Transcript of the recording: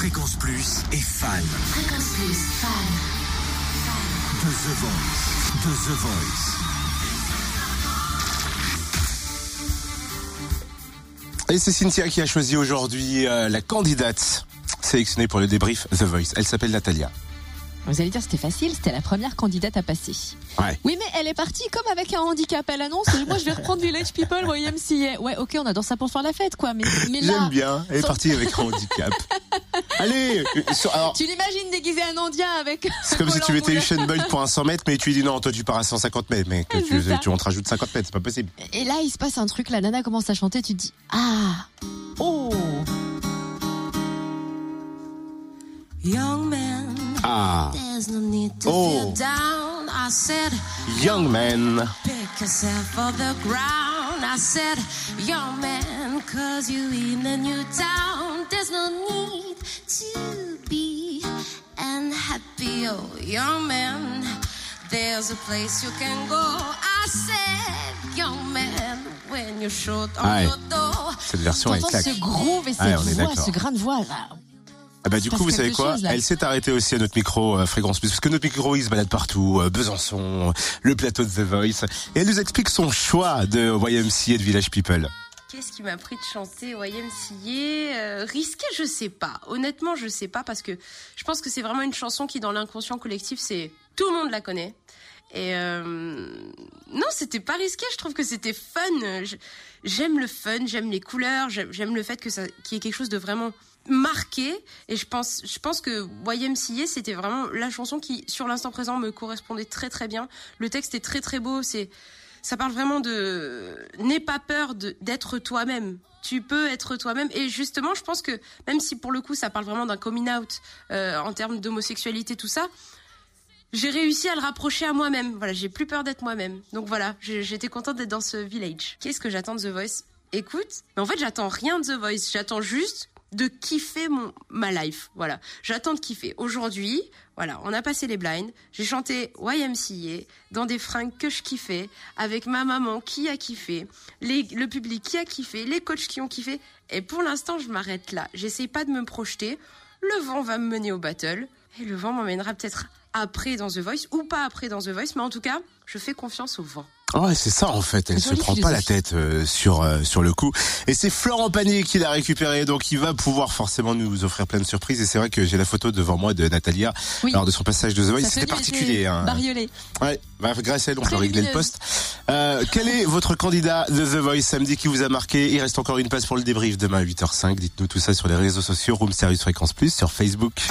Fréquence Plus est fan. Fréquence Plus, fan. De The Voice. De The Voice. Et c'est Cynthia qui a choisi aujourd'hui euh, la candidate sélectionnée pour le débrief The Voice. Elle s'appelle Natalia. Vous allez dire c'était facile, c'était la première candidate à passer. Ouais. Oui, mais elle est partie comme avec un handicap. Elle annonce, moi je vais reprendre Village People, YMCA. Ouais, ok, on adore ça pour faire la fête, quoi. Mais, mais là, J'aime bien. Elle est sans- partie avec un handicap. Allez euh, sur- alors, tu l'imagines déguisé en indien avec. C'est comme si tu mettais Usain Bolt pour un 100 mètres, mais tu lui dis non, toi tu pars à 150 mètres, mais que tu, tu, on te rajoute 50 mètres, c'est pas possible. Et là, il se passe un truc, la nana commence à chanter, tu te dis, ah, oh. Young man, Ah, there's no need to Oh. feel down. I said, young man. pick yourself off the ground. I said, young man, cause you in a new town. There's no need to be unhappy. Oh, young man, there's a place you can go. I said, young man, when you're short on Ouais. your door. Cette version T'entends claque. ce groove et cette Ouais, est voix, ce grain de voix. là. Ah bah du coup, vous savez quoi chose. Elle s'est arrêtée aussi à notre micro euh, Fréquence Plus, parce que notre micro il se balade partout, euh, Besançon, le plateau de The Voice, et elle nous explique son choix de YMCA et de Village People. Qu'est-ce qui m'a pris de chanter YMCA euh, Risqué, je sais pas. Honnêtement, je sais pas parce que je pense que c'est vraiment une chanson qui, dans l'inconscient collectif, c'est tout le monde la connaît. Et euh, non, c'était pas risqué. Je trouve que c'était fun. J'aime le fun, j'aime les couleurs, j'aime le fait que ça, qu'il y ait quelque chose de vraiment marqué. Et je pense, je pense que YMCA, c'était vraiment la chanson qui, sur l'instant présent, me correspondait très très bien. Le texte est très très beau. C'est ça parle vraiment de n'aie pas peur d'être toi-même. Tu peux être toi-même et justement, je pense que même si pour le coup ça parle vraiment d'un coming out euh, en termes d'homosexualité tout ça, j'ai réussi à le rapprocher à moi-même. Voilà, j'ai plus peur d'être moi-même. Donc voilà, j'étais contente d'être dans ce village. Qu'est-ce que j'attends de The Voice? Écoute, mais en fait j'attends rien de The Voice. J'attends juste de kiffer mon ma life. Voilà, j'attends de kiffer. Aujourd'hui, voilà, on a passé les blinds. J'ai chanté YMCA dans des fringues que je kiffais, avec ma maman qui a kiffé, le public qui a kiffé, les coachs qui ont kiffé. Et pour l'instant, je m'arrête là. J'essaye pas de me projeter. Le vent va me mener au battle. Et le vent m'emmènera peut-être après dans The Voice ou pas après dans The Voice. Mais en tout cas, je fais confiance au vent. Ouais, c'est ça en fait. Elle se prend pas la tête euh, sur euh, sur le coup. Et c'est Florent Panier qui l'a récupéré, donc il va pouvoir forcément nous offrir plein de surprises. Et c'est vrai que j'ai la photo devant moi de Natalia, Oui. alors de son passage de The Voice. C'était particulier. Hein. Bariolée. Ouais, bah, grâce à elle, on peut régler le poste. Euh, quel est votre candidat de The Voice samedi qui vous a marqué? Il reste encore une place pour le débrief demain à 8h05. Dites-nous tout ça sur les réseaux sociaux, Room Service Fréquence Plus, sur Facebook.